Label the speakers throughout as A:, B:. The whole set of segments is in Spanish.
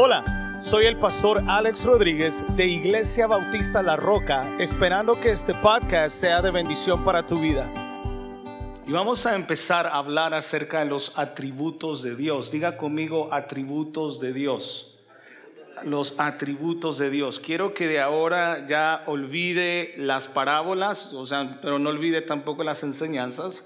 A: Hola, soy el pastor Alex Rodríguez de Iglesia Bautista La Roca, esperando que este podcast sea de bendición para tu vida. Y vamos a empezar a hablar acerca de los atributos de Dios. Diga conmigo atributos de Dios. Los atributos de Dios. Quiero que de ahora ya olvide las parábolas, o sea, pero no olvide tampoco las enseñanzas.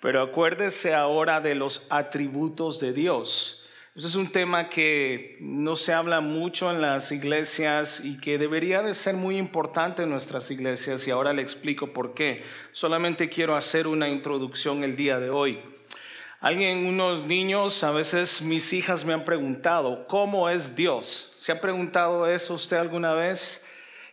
A: Pero acuérdese ahora de los atributos de Dios. Este es un tema que no se habla mucho en las iglesias y que debería de ser muy importante en nuestras iglesias y ahora le explico por qué. Solamente quiero hacer una introducción el día de hoy. Alguien, unos niños, a veces mis hijas me han preguntado, ¿cómo es Dios? ¿Se ha preguntado eso usted alguna vez?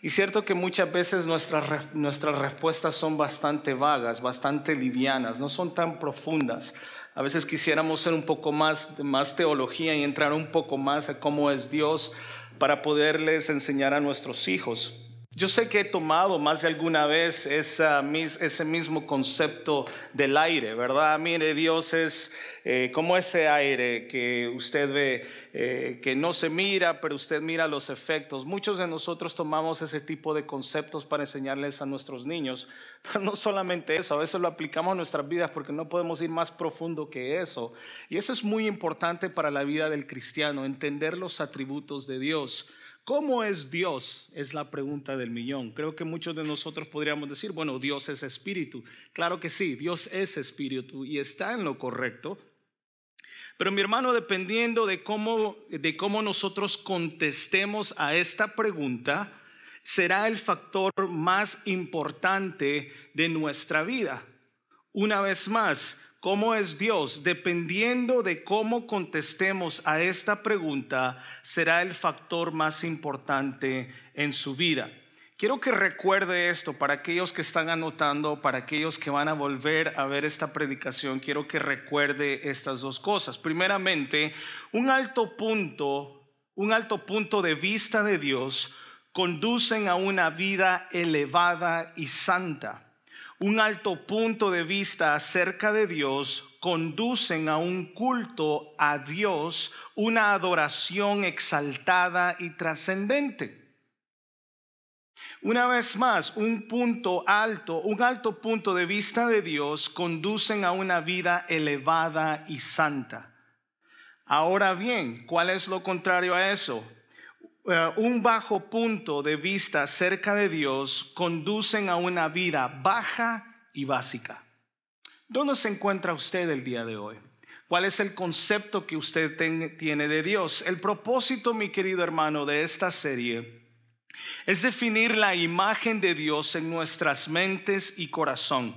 A: Y cierto que muchas veces nuestras, nuestras respuestas son bastante vagas, bastante livianas, no son tan profundas. A veces quisiéramos ser un poco más, más teología y entrar un poco más a cómo es Dios para poderles enseñar a nuestros hijos. Yo sé que he tomado más de alguna vez ese mismo concepto del aire, ¿verdad? Mire, Dios es eh, como ese aire que usted ve, eh, que no se mira, pero usted mira los efectos. Muchos de nosotros tomamos ese tipo de conceptos para enseñarles a nuestros niños, no solamente eso, a veces lo aplicamos a nuestras vidas porque no podemos ir más profundo que eso. Y eso es muy importante para la vida del cristiano, entender los atributos de Dios. ¿Cómo es Dios? Es la pregunta del millón. Creo que muchos de nosotros podríamos decir, bueno, Dios es espíritu. Claro que sí, Dios es espíritu y está en lo correcto. Pero mi hermano, dependiendo de cómo, de cómo nosotros contestemos a esta pregunta, será el factor más importante de nuestra vida. Una vez más, ¿Cómo es Dios? Dependiendo de cómo contestemos a esta pregunta, será el factor más importante en su vida. Quiero que recuerde esto para aquellos que están anotando, para aquellos que van a volver a ver esta predicación, quiero que recuerde estas dos cosas. Primeramente, un alto punto, un alto punto de vista de Dios conducen a una vida elevada y santa un alto punto de vista acerca de Dios conducen a un culto a Dios, una adoración exaltada y trascendente. Una vez más, un punto alto, un alto punto de vista de Dios conducen a una vida elevada y santa. Ahora bien, ¿cuál es lo contrario a eso? Eh, un bajo punto de vista cerca de Dios conducen a una vida baja y básica. ¿Dónde se encuentra usted el día de hoy? ¿Cuál es el concepto que usted tiene de Dios? El propósito, mi querido hermano, de esta serie es definir la imagen de Dios en nuestras mentes y corazón.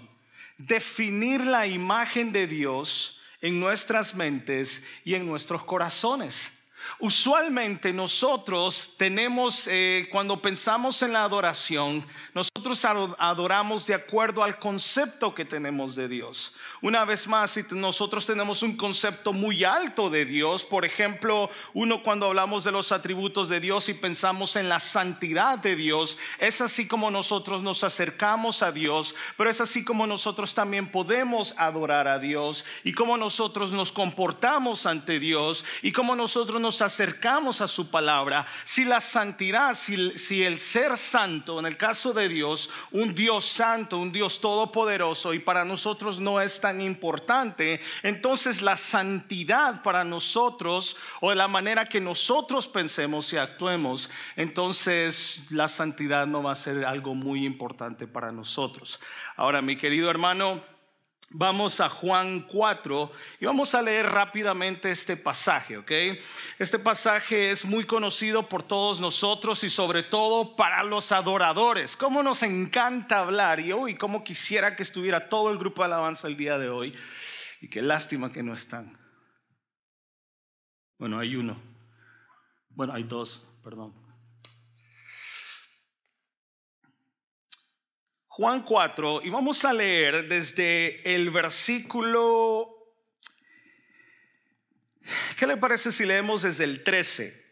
A: Definir la imagen de Dios en nuestras mentes y en nuestros corazones. Usualmente nosotros tenemos, eh, cuando pensamos en la adoración, nosotros adoramos de acuerdo al concepto que tenemos de Dios. Una vez más, si nosotros tenemos un concepto muy alto de Dios, por ejemplo, uno cuando hablamos de los atributos de Dios y pensamos en la santidad de Dios, es así como nosotros nos acercamos a Dios, pero es así como nosotros también podemos adorar a Dios y como nosotros nos comportamos ante Dios y como nosotros nos acercamos a su palabra, si la santidad, si, el ser santo, en el caso de Dios, un Dios santo, un Dios todopoderoso y para nosotros no es tan importante, entonces la santidad para nosotros o de la manera que nosotros pensemos y actuemos, entonces la santidad no va a ser algo muy importante para nosotros. Ahora, mi querido hermano, Vamos a Juan 4 y vamos a leer rápidamente este pasaje, ¿ok? Este pasaje es muy conocido por todos nosotros y sobre todo para los adoradores. Cómo nos encanta hablar y hoy cómo quisiera que estuviera todo el grupo de alabanza el día de hoy y qué lástima que no están. Bueno, hay uno. Bueno, hay dos, perdón. Juan 4 y vamos a leer desde el versículo... ¿Qué le parece si leemos desde el 13?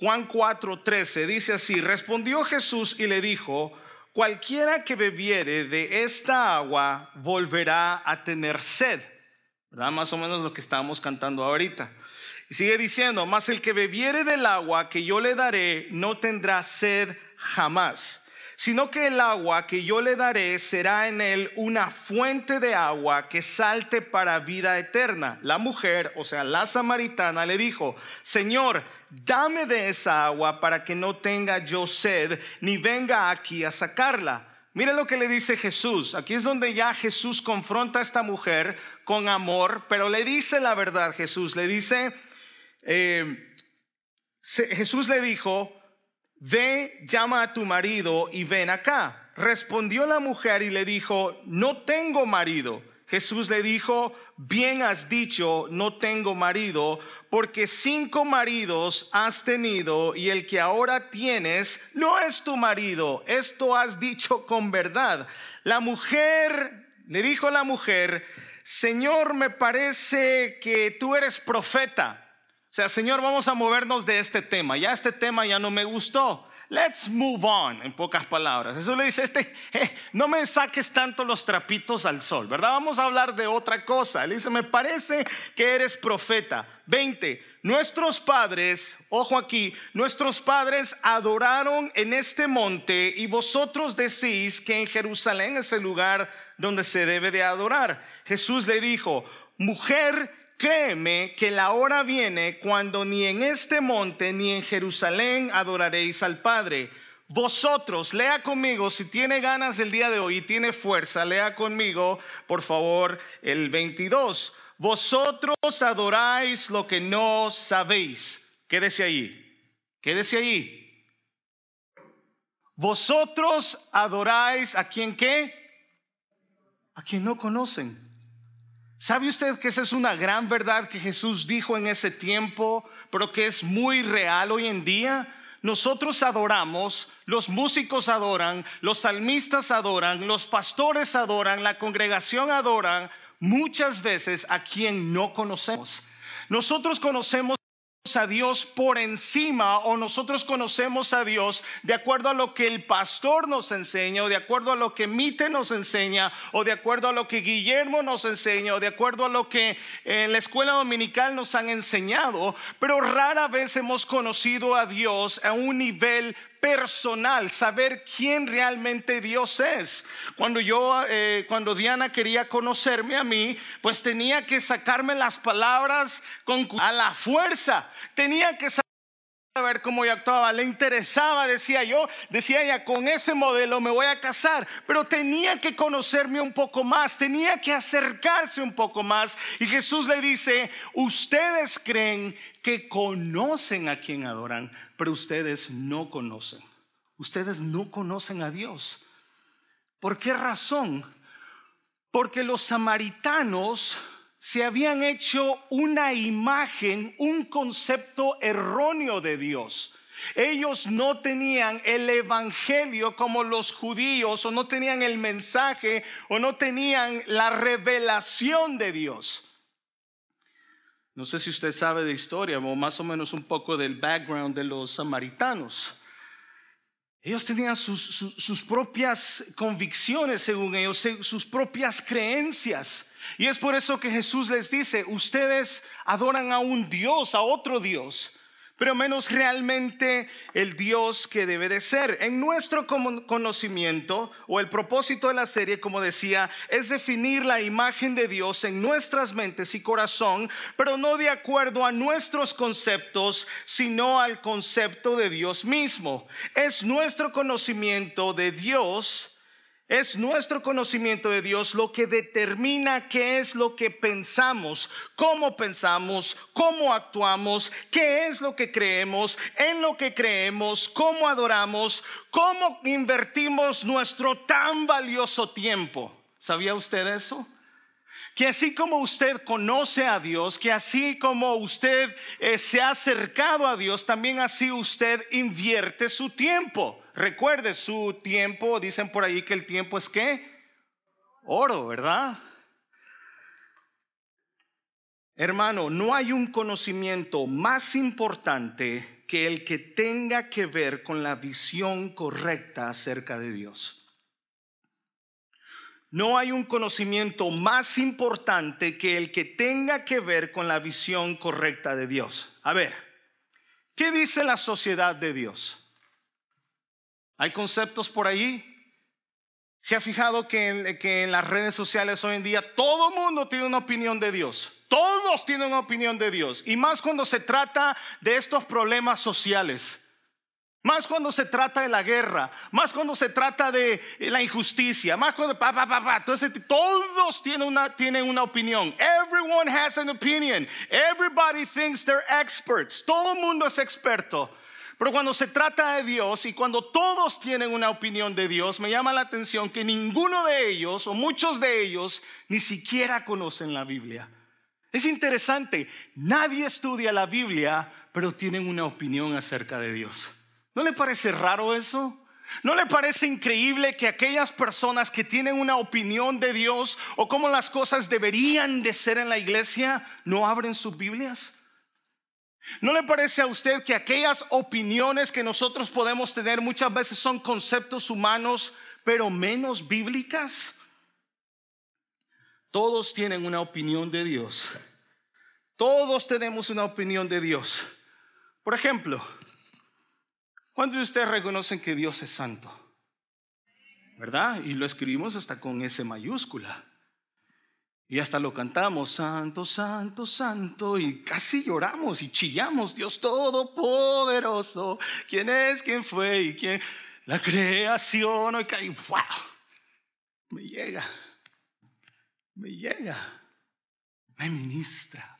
A: Juan 4, 13 dice así, respondió Jesús y le dijo, cualquiera que bebiere de esta agua volverá a tener sed. ¿Verdad? Más o menos lo que estábamos cantando ahorita. Y sigue diciendo, mas el que bebiere del agua que yo le daré no tendrá sed jamás, sino que el agua que yo le daré será en él una fuente de agua que salte para vida eterna. La mujer, o sea, la samaritana, le dijo, Señor, dame de esa agua para que no tenga yo sed, ni venga aquí a sacarla. Mire lo que le dice Jesús. Aquí es donde ya Jesús confronta a esta mujer con amor, pero le dice la verdad Jesús. Le dice, eh, Jesús le dijo, ve, llama a tu marido y ven acá. Respondió la mujer y le dijo, no tengo marido. Jesús le dijo, bien has dicho, no tengo marido, porque cinco maridos has tenido y el que ahora tienes no es tu marido. Esto has dicho con verdad. La mujer, le dijo la mujer, Señor, me parece que tú eres profeta. Sea, Señor, vamos a movernos de este tema. Ya este tema ya no me gustó. Let's move on, en pocas palabras. Eso le dice, este, eh, no me saques tanto los trapitos al sol, ¿verdad? Vamos a hablar de otra cosa. Él dice, me parece que eres profeta. 20. Nuestros padres, ojo aquí, nuestros padres adoraron en este monte y vosotros decís que en Jerusalén es el lugar donde se debe de adorar. Jesús le dijo, mujer, créeme que la hora viene cuando ni en este monte ni en Jerusalén adoraréis al Padre. Vosotros, lea conmigo, si tiene ganas el día de hoy y tiene fuerza, lea conmigo, por favor, el 22. Vosotros adoráis lo que no sabéis. Quédese ahí, quédese ahí. Vosotros adoráis a quien qué? A quien no conocen. ¿Sabe usted que esa es una gran verdad que Jesús dijo en ese tiempo, pero que es muy real hoy en día? Nosotros adoramos, los músicos adoran, los salmistas adoran, los pastores adoran, la congregación adoran muchas veces a quien no conocemos. Nosotros conocemos a Dios por encima o nosotros conocemos a Dios de acuerdo a lo que el pastor nos enseña o de acuerdo a lo que Mite nos enseña o de acuerdo a lo que Guillermo nos enseña o de acuerdo a lo que en la escuela dominical nos han enseñado, pero rara vez hemos conocido a Dios a un nivel personal, saber quién realmente Dios es. Cuando yo, eh, cuando Diana quería conocerme a mí, pues tenía que sacarme las palabras con, a la fuerza. Tenía que saber cómo yo actuaba, le interesaba, decía yo, decía ella, con ese modelo me voy a casar, pero tenía que conocerme un poco más, tenía que acercarse un poco más. Y Jesús le dice, ustedes creen que conocen a quien adoran, pero ustedes no conocen. Ustedes no conocen a Dios. ¿Por qué razón? Porque los samaritanos se habían hecho una imagen, un concepto erróneo de Dios. Ellos no tenían el evangelio como los judíos o no tenían el mensaje o no tenían la revelación de Dios. No sé si usted sabe de historia o más o menos un poco del background de los samaritanos. Ellos tenían sus, propias convicciones, según ellos, sus propias creencias. Y es por eso que Jesús les dice, ustedes adoran a un Dios, a otro Dios pero menos realmente el Dios que debe de ser. En nuestro conocimiento, o el propósito de la serie, como decía, es definir la imagen de Dios en nuestras mentes y corazón, pero no de acuerdo a nuestros conceptos, sino al concepto de Dios mismo. Es nuestro conocimiento de Dios es nuestro conocimiento de Dios lo que determina qué es lo que pensamos, cómo pensamos, cómo actuamos, qué es lo que creemos, en lo que creemos, cómo adoramos, cómo invertimos nuestro tan valioso tiempo. ¿Sabía usted eso? que así como usted conoce a Dios, que así como usted eh, se ha acercado a Dios, también así usted invierte su tiempo. Recuerde su tiempo, dicen por ahí que el tiempo es qué? Oro, ¿verdad? Hermano, no hay un conocimiento más importante que el que tenga que ver con la visión correcta acerca de Dios. no hay un conocimiento más importante que el que tenga que ver con la visión correcta de Dios. A ver, ¿qué dice la sociedad de Dios? ¿Hay conceptos por ahí? ¿Se ha fijado que en, las redes sociales hoy en día todo mundo tiene una opinión de Dios? Todos tienen una opinión de Dios. Y más cuando se trata de estos problemas sociales. Más cuando se trata de la guerra, más cuando se trata de la injusticia, más cuando pa, pa, pa, pa. Entonces, todos tienen una, tienen una opinión. Everyone has an opinion. Everybody thinks they're experts. Todo mundo es experto. Pero cuando se trata de Dios y cuando todos tienen una opinión de Dios, me llama la atención que ninguno de ellos o muchos de ellos ni siquiera conocen la Biblia. Es interesante, nadie estudia la Biblia, pero tienen una opinión acerca de Dios. ¿No le parece raro eso? ¿No le parece increíble que aquellas personas que tienen una opinión de Dios o cómo las cosas deberían de ser en la iglesia no abren sus Biblias? ¿No le parece a usted que aquellas opiniones que nosotros podemos tener muchas veces son conceptos humanos, pero menos bíblicas? Todos tienen una opinión de Dios. Todos tenemos una opinión de Dios. Por ejemplo, ¿cuántos de ustedes reconocen que Dios es santo? ¿Verdad? Y lo escribimos hasta con S mayúscula. Y hasta lo cantamos, santo, santo, santo, y casi lloramos y chillamos, Dios Todopoderoso, ¿quién es, quién fue y quién? La creación, y wow, me llega, me llega, me ministra.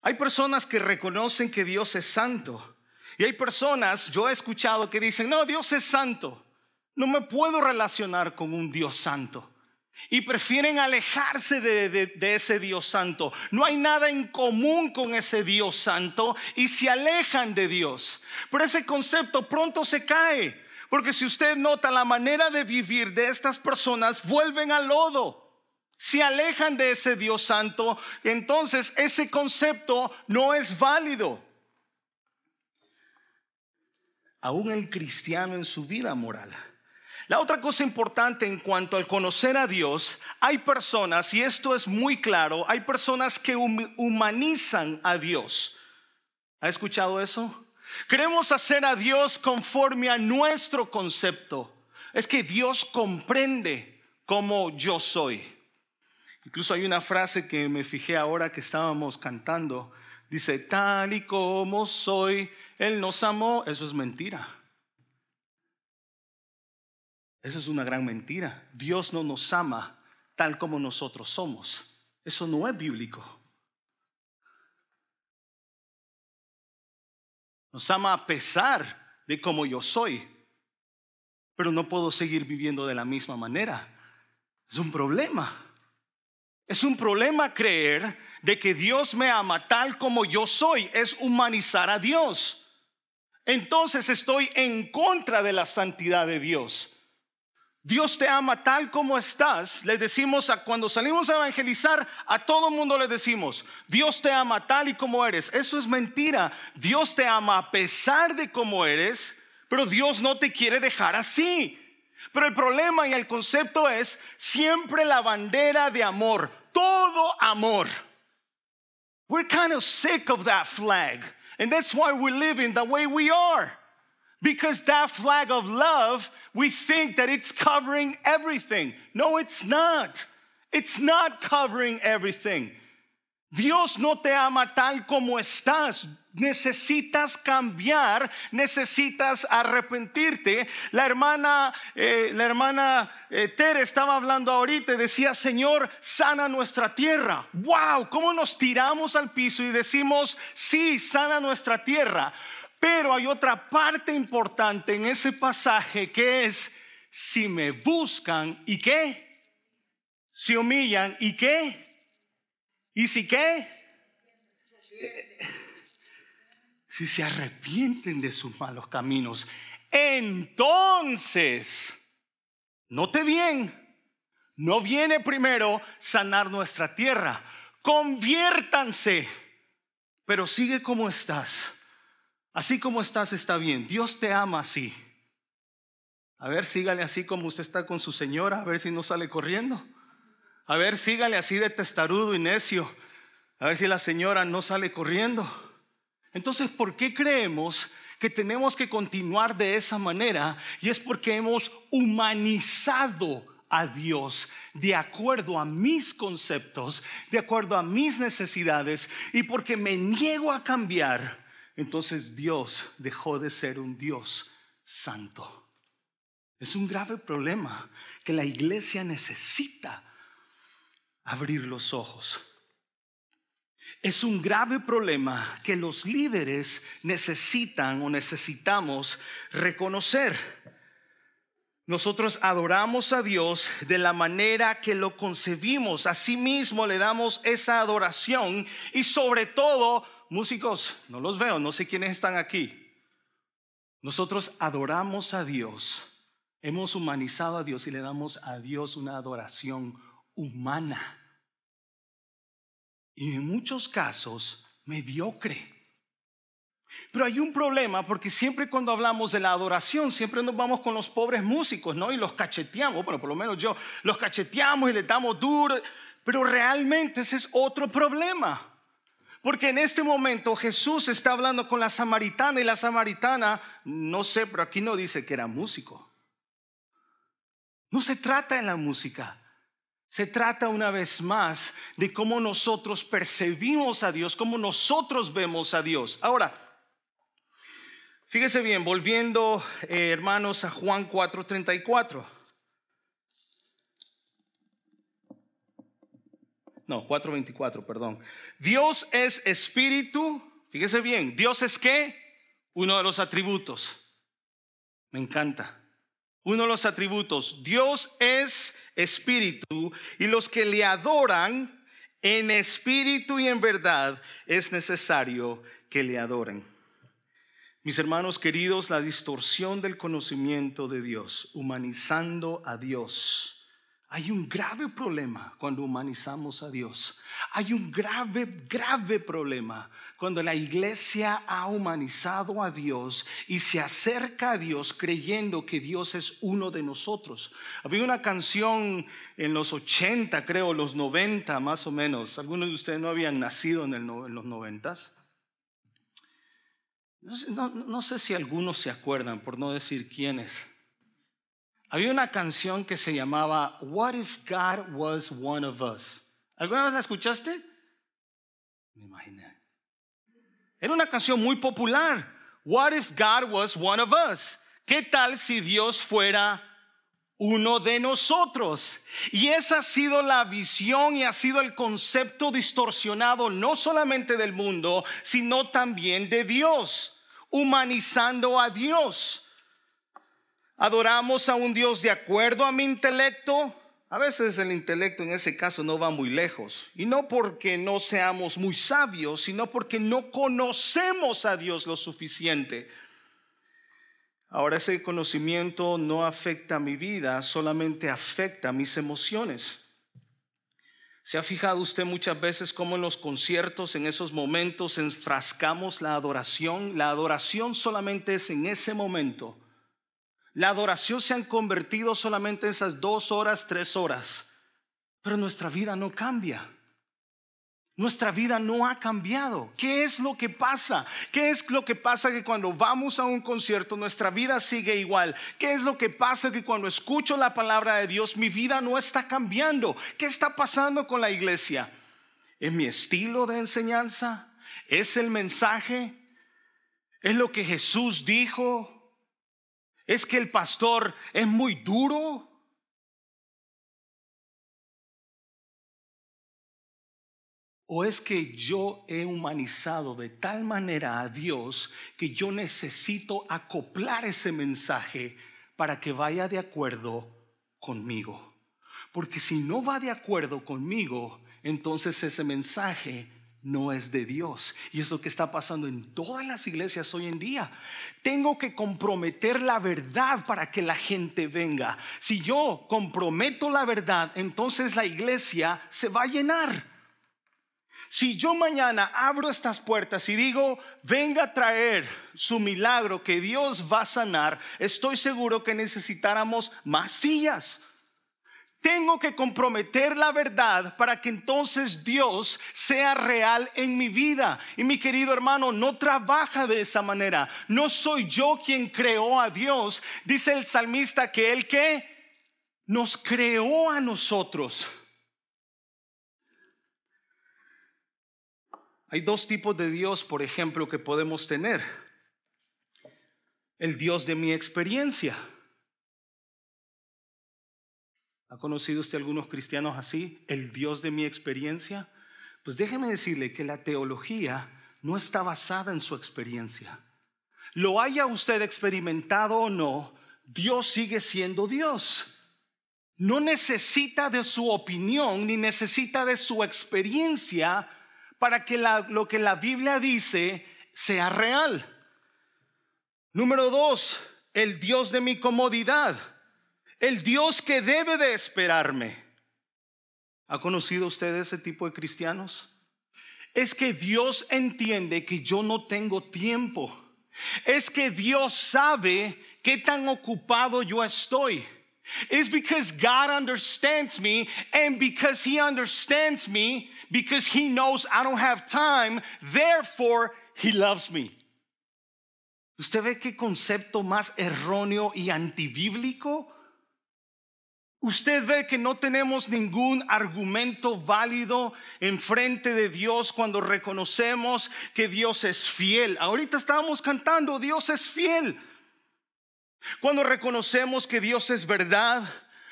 A: Hay personas que reconocen que Dios es santo, y hay personas, yo he escuchado que dicen, no, Dios es santo, no me puedo relacionar con un Dios santo y prefieren alejarse de, ese Dios santo. No hay nada en común con ese Dios santo y se alejan de Dios. Pero ese concepto pronto se cae, porque si usted nota la manera de vivir de estas personas, vuelven al lodo. Se alejan de ese Dios santo, entonces ese concepto no es válido. Aún el cristiano en su vida moral la otra cosa importante en cuanto al conocer a Dios, hay personas, y esto es muy claro, hay personas que humanizan a Dios. ¿Ha escuchado eso? Queremos hacer a Dios conforme a nuestro concepto. Es que Dios comprende como yo soy. Incluso hay una frase que me fijé ahora que estábamos cantando. Dice, tal y como soy, Él nos amó. Eso es mentira. Eso es una gran mentira. Dios no nos ama tal como nosotros somos. Eso no es bíblico. Nos ama a pesar de como yo soy, pero no puedo seguir viviendo de la misma manera. Es un problema. Es un problema creer de que Dios me ama tal como yo soy. Es humanizar a Dios. Entonces estoy en contra de la santidad de Dios. Dios te ama tal como estás. Le decimos a cuando salimos a evangelizar, a todo mundo le decimos, Dios te ama tal y como eres. Eso es mentira. Dios te ama a pesar de cómo eres, pero Dios no te quiere dejar así. Pero el problema y el concepto es siempre la bandera de amor, todo amor. We're kind of sick of that flag, and that's why we're living the way we are. Because that flag of love, we think that it's covering everything. No, it's not. It's not covering everything. Dios no te ama tal como estás. Necesitas cambiar, necesitas arrepentirte. La hermana, eh, la hermana eh, Tere estaba hablando ahorita decía, Señor, sana nuestra tierra. Wow, cómo nos tiramos al piso y decimos, sí, sana nuestra tierra. Pero hay otra parte importante en ese pasaje que es, si me buscan y qué, si humillan y qué, y si qué, si se arrepienten de sus malos caminos, entonces, note bien, no viene primero sanar nuestra tierra, conviértanse, pero sigue como estás Así como estás está bien. Dios te ama así. A ver, sígale así como usted está con su señora, a ver si no sale corriendo. A ver, sígale así de testarudo y necio, a ver si la señora no sale corriendo. Entonces, ¿por qué creemos que tenemos que continuar de esa manera? Y es porque hemos humanizado a Dios de acuerdo a mis conceptos, de acuerdo a mis necesidades, y porque me niego a cambiar, entonces Dios dejó de ser un Dios santo. Es un grave problema que la iglesia necesita abrir los ojos. Es un grave problema que los líderes necesitan o necesitamos reconocer. Nosotros adoramos a Dios de la manera que lo concebimos. Asimismo le damos esa adoración y sobre todo, músicos, no los veo, no sé quiénes están aquí. Nosotros adoramos a Dios Hemos humanizado a Dios y le damos a Dios una adoración humana. Y en muchos casos, mediocre. Pero hay un problema porque siempre cuando hablamos de la adoración, siempre nos vamos con los pobres músicos, ¿no? Y los cacheteamos, bueno, por lo menos yo, los cacheteamos y les damos duro, pero realmente ese es otro problema. Porque en este momento Jesús está hablando con la samaritana y la samaritana, no sé, pero aquí no dice que era músico. No se trata de la música. Se trata una vez más de cómo nosotros percibimos a Dios, cómo nosotros vemos a Dios. Ahora, fíjese bien, volviendo eh, hermanos a Juan 4:34. No, 4:24, perdón. Dios es espíritu, fíjese bien, Dios es qué? Uno de los atributos. Me encanta uno de los atributos. Dios es espíritu y los que le adoran en espíritu y en verdad es necesario que le adoren. Mis hermanos queridos, la distorsión del conocimiento de Dios, humanizando a Dios, hay un grave problema cuando humanizamos a Dios. Hay un grave, grave problema cuando la iglesia ha humanizado a Dios y se acerca a Dios creyendo que Dios es uno de nosotros. Había una canción en los 80, creo, los 90 más o menos. Algunos de ustedes no habían nacido en, los 90. No, no sé si algunos se acuerdan, por no decir quiénes. Había una canción que se llamaba What if God was one of us? ¿Alguna vez la escuchaste? Me imaginé. Era una canción muy popular. What if God was one of us? ¿Qué tal si Dios fuera uno de nosotros? Y esa ha sido la visión y ha sido el concepto distorsionado no solamente del mundo, sino también de Dios, humanizando a Dios. Adoramos a un Dios de acuerdo a mi intelecto. A veces el intelecto en ese caso no va muy lejos. Y no porque no seamos muy sabios, sino porque no conocemos a Dios lo suficiente. Ahora ese conocimiento no afecta a mi vida, solamente afecta a mis emociones. ¿Se ha fijado usted muchas veces cómo en los conciertos, en esos momentos, enfrascamos la adoración? La adoración solamente es en ese momento la adoración se han convertido solamente en esas dos horas, tres horas. Pero nuestra vida no cambia. Nuestra vida no ha cambiado. ¿Qué es lo que pasa? ¿Qué es lo que pasa que cuando vamos a un concierto nuestra vida sigue igual? ¿Qué es lo que pasa que cuando escucho la palabra de Dios mi vida no está cambiando? ¿Qué está pasando con la iglesia? ¿Es mi estilo de enseñanza? ¿Es el mensaje? ¿Es lo que Jesús dijo? ¿Es que el pastor es muy duro? ¿O es que yo he humanizado de tal manera a Dios que yo necesito acoplar ese mensaje para que vaya de acuerdo conmigo? Porque si no va de acuerdo conmigo, entonces ese mensaje no es de Dios. Y es lo que está pasando en todas las iglesias hoy en día. Tengo que comprometer la verdad para que la gente venga. Si yo comprometo la verdad, entonces la iglesia se va a llenar. Si yo mañana abro estas puertas y digo, venga a traer su milagro que Dios va a sanar, estoy seguro que necesitáramos más sillas. Tengo que comprometer la verdad para que entonces Dios sea real en mi vida. Y mi querido hermano, no trabaja de esa manera. No soy yo quien creó a Dios. Dice el salmista que Él que nos creó a nosotros. Hay dos tipos de Dios, por ejemplo, que podemos tener. El Dios de mi experiencia. ¿Ha conocido usted algunos cristianos así? El Dios de mi experiencia. Pues déjeme decirle que la teología no está basada en su experiencia. Lo haya usted experimentado o no, Dios sigue siendo Dios. No necesita de su opinión ni necesita de su experiencia para que lo que la Biblia dice sea real. Número dos, el Dios de mi comodidad el Dios que debe de esperarme. ¿Ha conocido usted ese tipo de cristianos? Es que Dios entiende que yo no tengo tiempo. Es que Dios sabe qué tan ocupado yo estoy. It's because God understands me, and because He understands me, because He knows I don't have time, therefore He loves me. ¿Usted ve qué concepto más erróneo y antibíblico? Usted ve que no tenemos ningún argumento válido en frente de Dios cuando reconocemos que Dios es fiel. Ahorita estábamos cantando, Dios es fiel. Cuando reconocemos que Dios es verdad,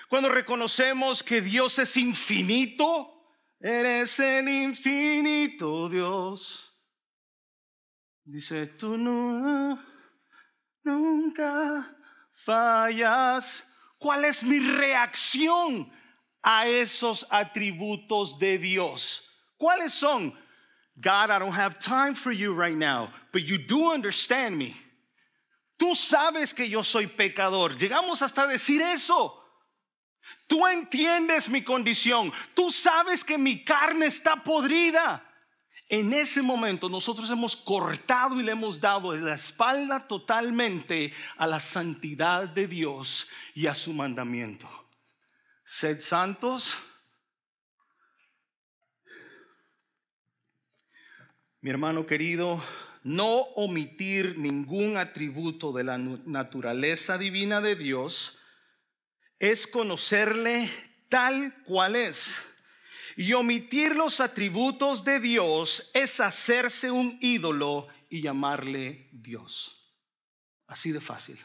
A: cuando reconocemos que Dios es infinito, eres el infinito Dios. Dice, tú no, nunca fallas ¿Cuál es mi reacción a esos atributos de Dios? ¿Cuáles son? God, I don't have time for you right now, but you do understand me. Tú sabes que yo soy pecador. Llegamos hasta decir eso. Tú entiendes mi condición. Tú sabes que mi carne está podrida. En ese momento nosotros hemos cortado y le hemos dado la espalda totalmente a la santidad de Dios y a su mandamiento. Sed santos. Mi hermano querido, no omitir ningún atributo de la naturaleza divina de Dios es conocerle tal cual es. Y omitir los atributos de Dios es hacerse un ídolo y llamarle Dios. Así de fácil.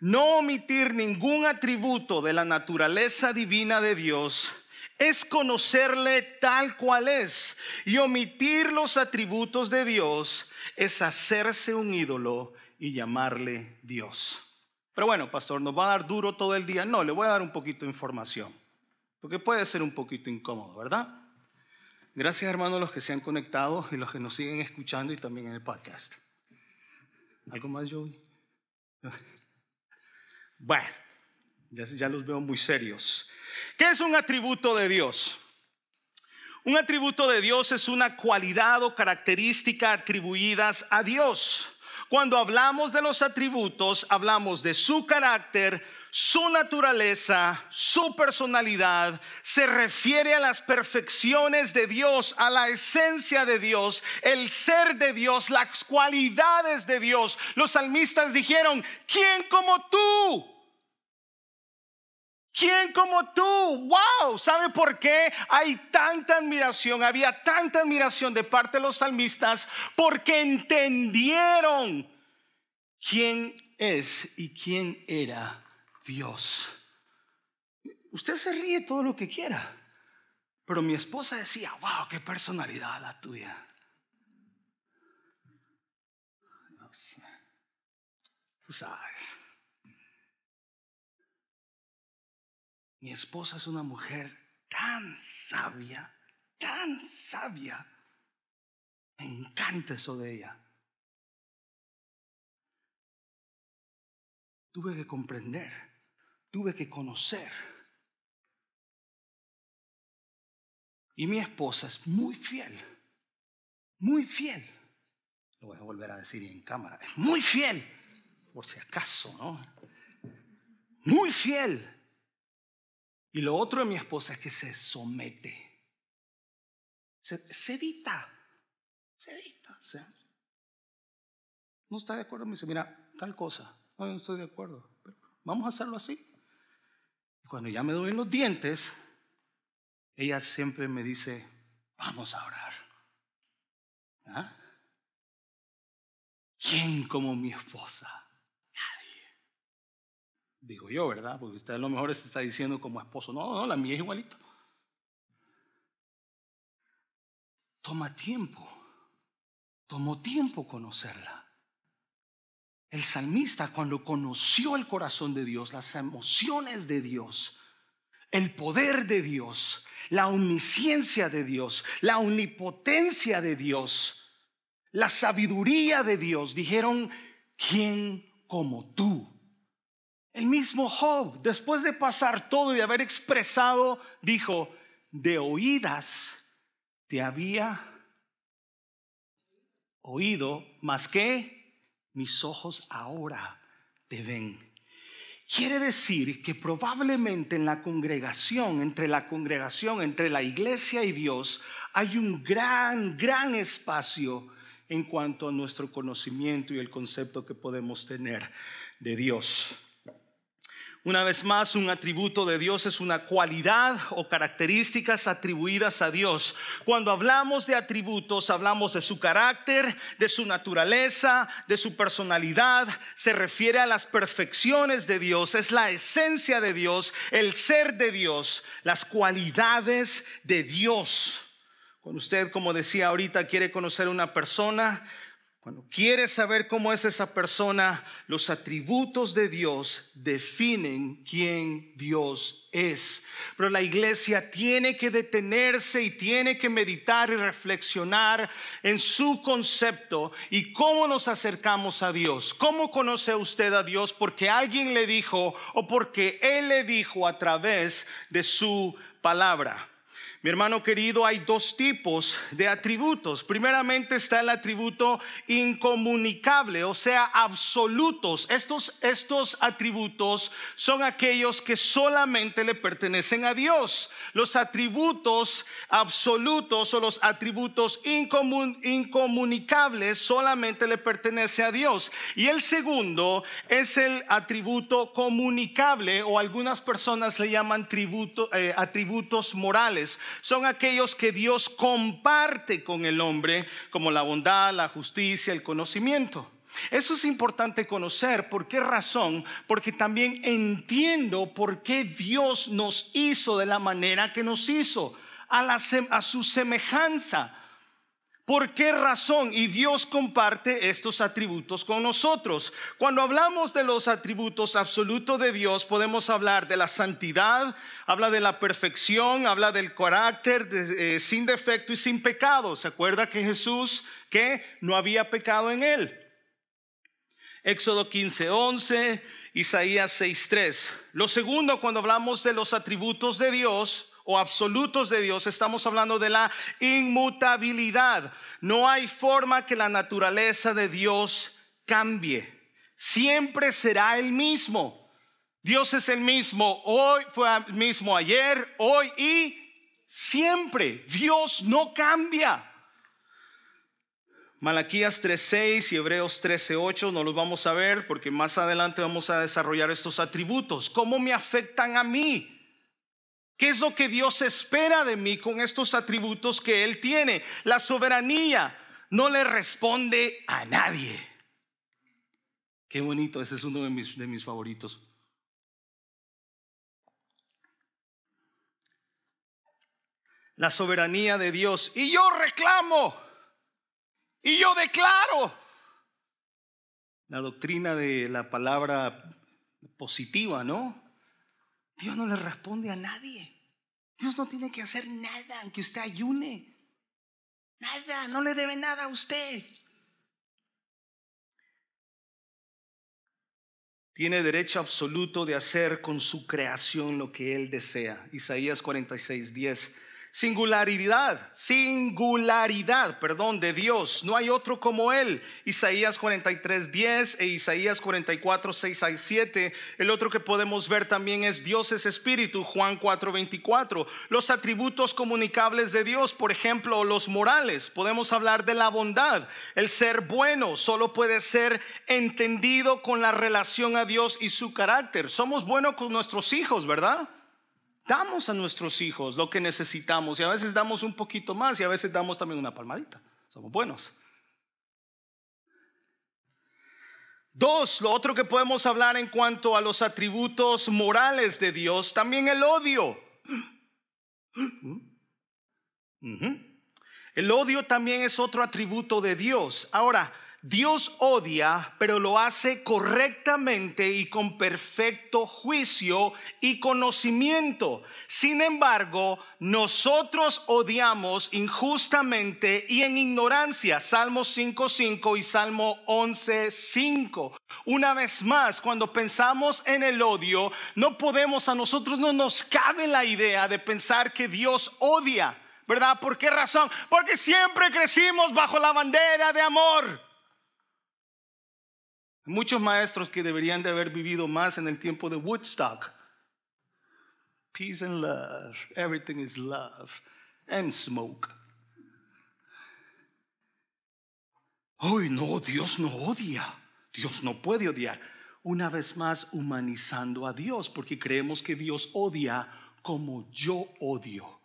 A: No omitir ningún atributo de la naturaleza divina de Dios es conocerle tal cual es. Y omitir los atributos de Dios es hacerse un ídolo y llamarle Dios. Pero bueno, pastor, ¿nos va a dar duro todo el día? No, le voy a dar un poquito de información porque puede ser un poquito incómodo, ¿verdad? Gracias hermanos los que se han conectado y los que nos siguen escuchando y también en el podcast. ¿Algo más, Joey? Bueno, ya, ya los veo muy serios. ¿Qué es un atributo de Dios? Un atributo de Dios es una cualidad o característica atribuidas a Dios. Cuando hablamos de los atributos, hablamos de su carácter, su naturaleza, su personalidad, se refiere a las perfecciones de Dios, a la esencia de Dios, el ser de Dios, las cualidades de Dios. Los salmistas dijeron, ¿quién como tú? ¿Quién como tú? ¡Wow! ¿Sabe por qué hay tanta admiración? Había tanta admiración de parte de los salmistas porque entendieron quién es y quién era Dios. Usted se ríe todo lo que quiera, pero mi esposa decía, wow, qué personalidad la tuya. Tú sabes. Mi esposa es una mujer tan sabia, tan sabia. Me encanta eso de ella. Tuve que comprender tuve que conocer. Y mi esposa es muy fiel, muy fiel. Lo voy a volver a decir en cámara, es muy fiel, por si acaso, ¿no? Muy fiel. Y lo otro de mi esposa es que se somete. Se, edita. Se edita. no está de acuerdo. Me dice, mira, tal cosa. No, no estoy de acuerdo. vamos a hacerlo así. Cuando ya me doy los dientes, ella siempre me dice, vamos a orar. ¿Ah? ¿Quién como mi esposa? Nadie. Digo yo, ¿verdad? Porque usted a lo mejor se está diciendo como esposo. No, no, la mía es igualito. Toma tiempo. Tomó tiempo conocerla. El salmista cuando conoció el corazón de Dios, las emociones de Dios, el poder de Dios, la omnisciencia de Dios, la omnipotencia de Dios, la sabiduría de Dios. Dijeron, ¿quién como tú? El mismo Job, después de pasar todo y haber expresado, dijo, de oídas te había oído, más que mis ojos ahora te ven. Quiere decir que probablemente en la congregación, entre la congregación, entre la iglesia y Dios, hay un gran, gran espacio en cuanto a nuestro conocimiento y el concepto que podemos tener de Dios. Una vez más, un atributo de Dios es una cualidad o características atribuidas a Dios. Cuando hablamos de atributos, hablamos de su carácter, de su naturaleza, de su personalidad. Se refiere a las perfecciones de Dios, es la esencia de Dios, el ser de Dios, las cualidades de Dios. Cuando usted, como decía ahorita, quiere conocer a una persona, cuando quieres saber cómo es esa persona, los atributos de Dios definen quién Dios es. Pero la iglesia tiene que detenerse y tiene que meditar y reflexionar en su concepto y cómo nos acercamos a Dios. ¿Cómo conoce usted a Dios? Porque alguien le dijo o porque Él le dijo a través de su palabra. Mi hermano querido, hay dos tipos de atributos. Primeramente está el atributo incomunicable, o sea, absolutos. Estos, estos atributos son aquellos que solamente le pertenecen a Dios. Los atributos absolutos o los atributos incomunicables solamente le pertenece a Dios. Y el segundo es el atributo comunicable o algunas personas le llaman eh, atributos morales son aquellos que Dios comparte con el hombre, como la bondad, la justicia, el conocimiento. Eso es importante conocer. ¿Por qué razón? Porque también entiendo por qué Dios nos hizo de la manera que nos hizo, a, su semejanza. ¿Por qué razón? Y Dios comparte estos atributos con nosotros. Cuando hablamos de los atributos absolutos de Dios, podemos hablar de la santidad, habla de la perfección, habla del carácter eh, sin defecto y sin pecado. ¿Se acuerda que Jesús que no había pecado en él? Éxodo 15, 11, Isaías 6, 3. Lo segundo, cuando hablamos de los atributos de Dios, o absolutos de Dios, estamos hablando de la inmutabilidad. No hay forma que la naturaleza de Dios cambie. Siempre será el mismo. Dios es el mismo hoy, fue el mismo ayer, hoy y siempre. Dios no cambia. Malaquías 3:6 y Hebreos 13:8 no los vamos a ver porque más adelante vamos a desarrollar estos atributos. ¿Cómo me afectan a mí? ¿Qué es lo que Dios espera de mí con estos atributos que Él tiene? La soberanía no le responde a nadie. Qué bonito, ese es uno de mis, de mis favoritos. La soberanía de Dios. Y yo reclamo. Y yo declaro. La doctrina de la palabra positiva, ¿no? Dios no le responde a nadie. Dios no tiene que hacer nada aunque usted ayune. Nada, no le debe nada a usted. Tiene derecho absoluto de hacer con su creación lo que él desea. Isaías 46, 10. Singularidad, singularidad, perdón, de Dios. No hay otro como Él. Isaías 43, 10 e Isaías 44, 6 y 7. El otro que podemos ver también es Dios es Espíritu, Juan 4, 24. Los atributos comunicables de Dios, por ejemplo, los morales. Podemos hablar de la bondad. El ser bueno solo puede ser entendido con la relación a Dios y su carácter. Somos buenos con nuestros hijos, ¿verdad? Damos a nuestros hijos lo que necesitamos y a veces damos un poquito más y a veces damos también una palmadita. Somos buenos. Dos, lo otro que podemos hablar en cuanto a los atributos morales de Dios, también el odio. El odio también es otro atributo de Dios. Ahora, Dios odia, pero lo hace correctamente y con perfecto juicio y conocimiento. Sin embargo, nosotros odiamos injustamente y en ignorancia. Salmo 5.5 y Salmo 11.5. Una vez más, cuando pensamos en el odio, no podemos, a nosotros no nos cabe la idea de pensar que Dios odia. ¿Verdad? ¿Por qué razón? Porque siempre crecimos bajo la bandera de amor. Muchos maestros que deberían de haber vivido más en el tiempo de Woodstock. Peace and love. Everything is love. And smoke. Hoy no, Dios no odia. Dios no puede odiar. Una vez más humanizando a Dios porque creemos que Dios odia como yo odio.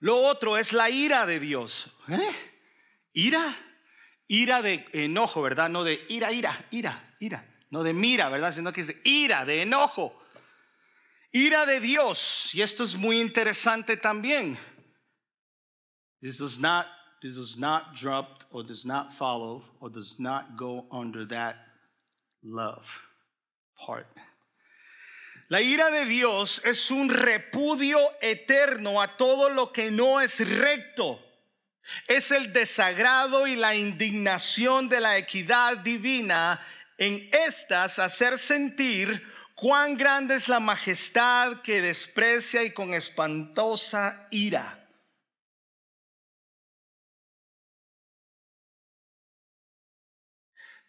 A: Lo otro es la ira de Dios. ¿Eh? ¿Ira? Ira de enojo, ¿verdad? No de ira, ira, ira, ira. No de mira, ¿verdad? Sino que es de ira, de enojo. Ira de Dios. Y esto es muy interesante también. This does not, this does not drop or does not follow or does not go under that love part. La ira de Dios es un repudio eterno a todo lo que no es recto es el desagrado y la indignación de la equidad divina en estas hacer sentir cuán grande es la majestad que desprecia y con espantosa ira.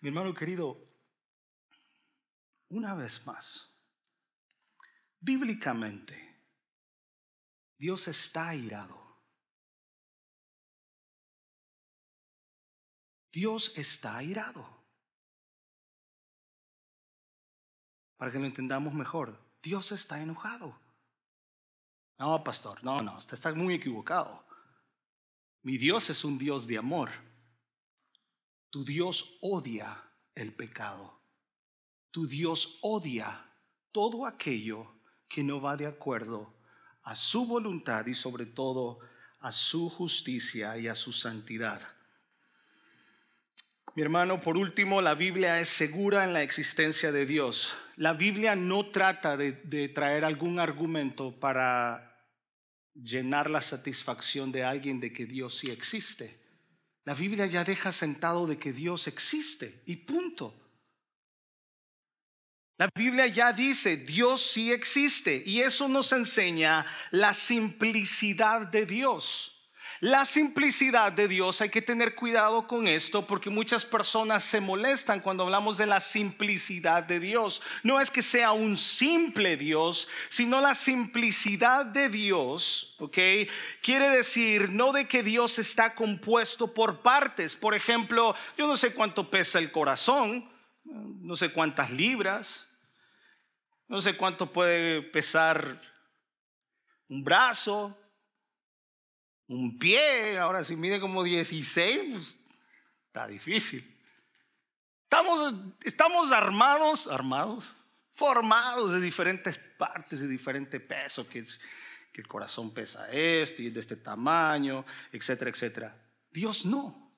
A: Mi hermano querido, una vez más, bíblicamente, Dios está airado. Dios está airado. Para que lo entendamos mejor, Dios está enojado. No, pastor, no, no, está muy equivocado. Mi Dios es un Dios de amor. Tu Dios odia el pecado. Tu Dios odia todo aquello que no va de acuerdo a su voluntad y sobre todo a su justicia y a su santidad. Mi hermano, por último, la Biblia es segura en la existencia de Dios. La Biblia no trata de, traer algún argumento para llenar la satisfacción de alguien de que Dios sí existe. La Biblia ya deja sentado de que Dios existe y punto. La Biblia ya dice, Dios sí existe y eso nos enseña la simplicidad de Dios. La simplicidad de Dios, hay que tener cuidado con esto porque muchas personas se molestan cuando hablamos de la simplicidad de Dios. No es que sea un simple Dios, sino la simplicidad de Dios, ¿ok? Quiere decir no de que Dios está compuesto por partes. Por ejemplo, yo no sé cuánto pesa el corazón, no sé cuántas libras, no sé cuánto puede pesar un brazo, un pie, ahora si mide como 16, pues está difícil. Estamos, estamos armados, armados, formados de diferentes partes, de diferente peso, que, que el corazón pesa esto y es de este tamaño, etcétera, etcétera. Dios no.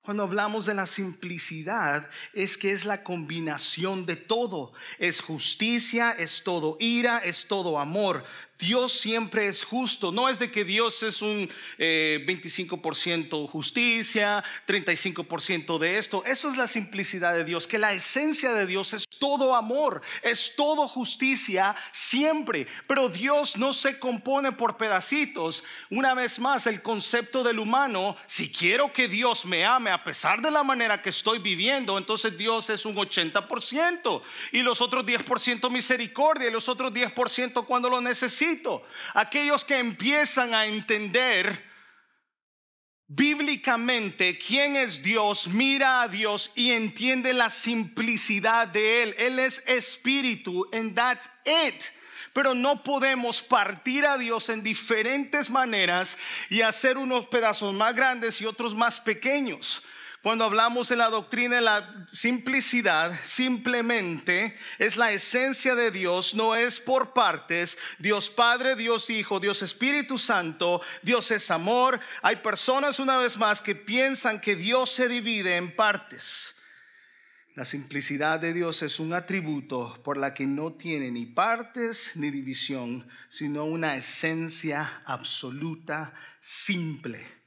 A: Cuando hablamos de la simplicidad, es que es la combinación de todo. Es justicia, es todo ira, es todo amor. Dios siempre es justo. No es de que Dios es un 25% eh, justicia, 35% de esto. Eso es la simplicidad de Dios, que la esencia de Dios es todo amor, es todo justicia siempre. Pero Dios no se compone por pedacitos. Una vez más, el concepto del humano, si quiero que Dios me ame a pesar de la manera que estoy viviendo, entonces Dios es un 80% y los otros 10% misericordia y los otros 10% cuando lo necesito Aquellos que empiezan a entender bíblicamente quién es Dios, mira a Dios y entiende la simplicidad de Él. Él es espíritu and that's it. Pero no podemos partir a Dios en diferentes maneras y hacer unos pedazos más grandes y otros más pequeños. Cuando hablamos de la doctrina de la simplicidad, simplemente es la esencia de Dios, no es por partes. Dios Padre, Dios Hijo, Dios Espíritu Santo, Dios es amor. Hay personas una vez más que piensan que Dios se divide en partes. La simplicidad de Dios es un atributo por la que no tiene ni partes ni división, sino una esencia absoluta, simple.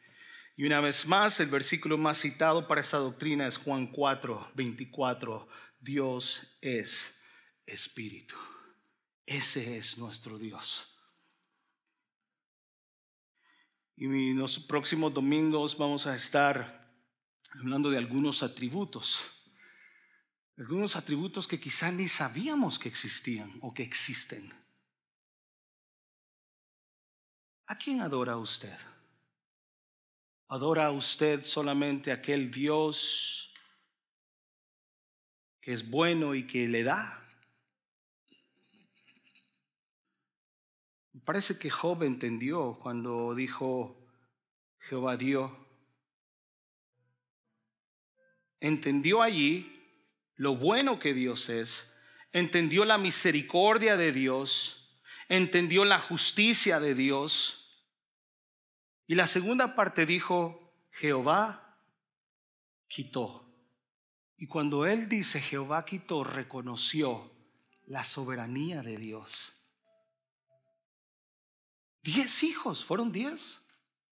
A: Y una vez más, el versículo más citado para esa doctrina es Juan 4, 24. Dios es espíritu. Ese es nuestro Dios. Y los próximos domingos vamos a estar hablando de algunos atributos. Algunos atributos que quizá ni sabíamos que existían o que existen. ¿A quién adora usted? ¿Adora usted solamente aquel Dios que es bueno y que le da? Me parece que Job entendió cuando dijo Jehová dio. Entendió allí lo bueno que Dios es, entendió la misericordia de Dios, entendió la justicia de Dios y la segunda parte dijo, Jehová quitó. Y cuando él dice Jehová quitó, reconoció la soberanía de Dios. Diez hijos, fueron diez.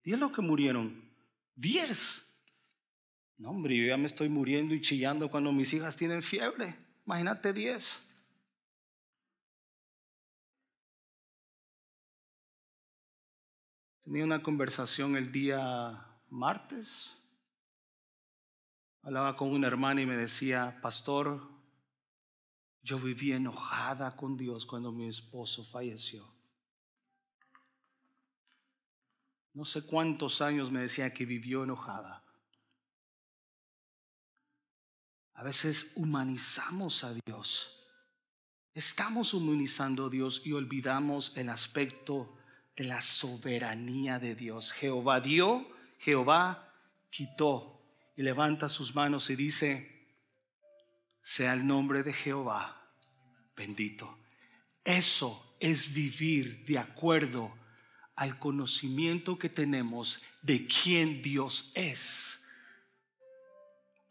A: Diez los que murieron. Diez. No, hombre, yo ya me estoy muriendo y chillando cuando mis hijas tienen fiebre. Imagínate diez. Tenía una conversación el día martes. Hablaba con una hermana y me decía, pastor, yo viví enojada con Dios cuando mi esposo falleció. No sé cuántos años me decía que vivió enojada. A veces humanizamos a Dios. Estamos humanizando a Dios y olvidamos el aspecto de la soberanía de Dios. Jehová dio, Jehová quitó. Y levanta sus manos y dice, sea el nombre de Jehová bendito. Eso es vivir de acuerdo al conocimiento que tenemos de quién Dios es.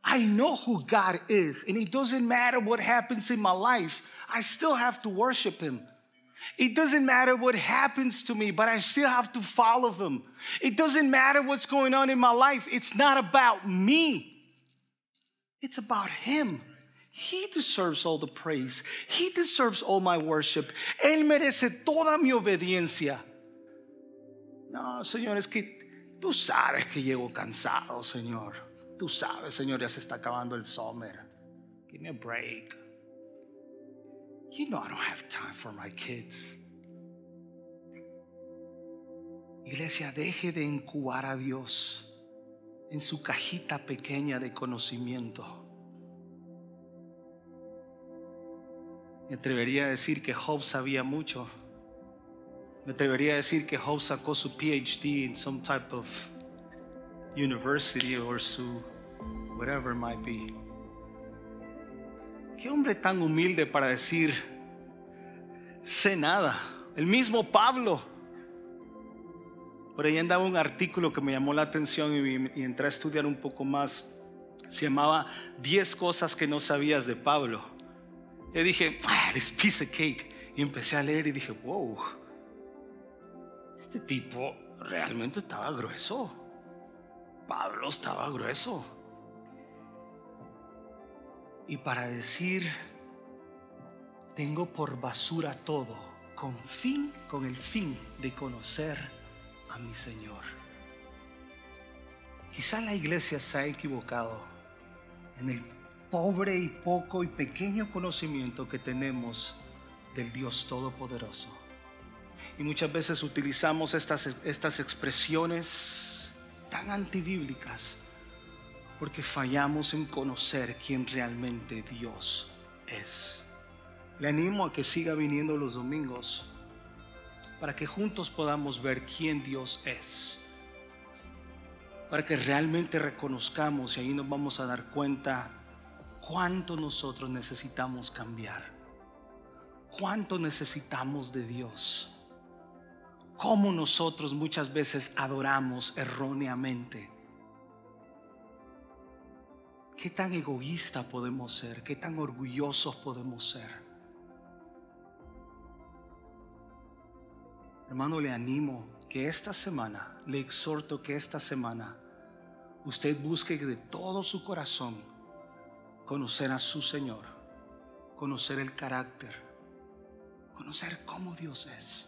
A: I know who God is, and it doesn't matter what happens in my life, I still have to worship Him. It doesn't matter what happens to me, but I still have to follow him. It doesn't matter what's going on in my life. It's not about me, it's about him. He deserves all the praise. He deserves all my worship. Él merece toda mi obediencia. No, Señor, es que tú sabes que llego cansado, Señor. Tú sabes, Señor, ya se está acabando el summer. Give me a break. You know I don't have time for my kids. Iglesia, deje de incubar a Dios en su cajita pequeña de conocimiento. Me atrevería a decir que Job sabía mucho. Me atrevería a decir que Job sacó su PhD en some type of university or su whatever it might be. Qué hombre tan humilde para decir, sé nada. El mismo Pablo. Por ahí andaba un artículo que me llamó la atención y, entré a estudiar un poco más. Se llamaba 10 cosas que no sabías de Pablo. Y dije, ah, this piece of cake. Y empecé a leer y dije, wow, Este tipo realmente estaba grueso. Pablo estaba grueso. Y para decir, tengo por basura todo, con fin, con el fin de conocer a mi Señor. Quizá la iglesia se ha equivocado en el pobre y poco y pequeño conocimiento que tenemos del Dios Todopoderoso. Y muchas veces utilizamos estas, estas expresiones tan antibíblicas porque fallamos en conocer quién realmente Dios es. Le animo a que siga viniendo los domingos para que juntos podamos ver quién Dios es. Para que realmente reconozcamos y ahí nos vamos a dar cuenta cuánto nosotros necesitamos cambiar. Cuánto necesitamos de Dios. Cómo nosotros muchas veces adoramos erróneamente ¿Qué tan egoísta podemos ser? ¿Qué tan orgullosos podemos ser? Hermano, le animo que esta semana, le exhorto que esta semana usted busque de todo su corazón conocer a su Señor, conocer el carácter, conocer cómo Dios es.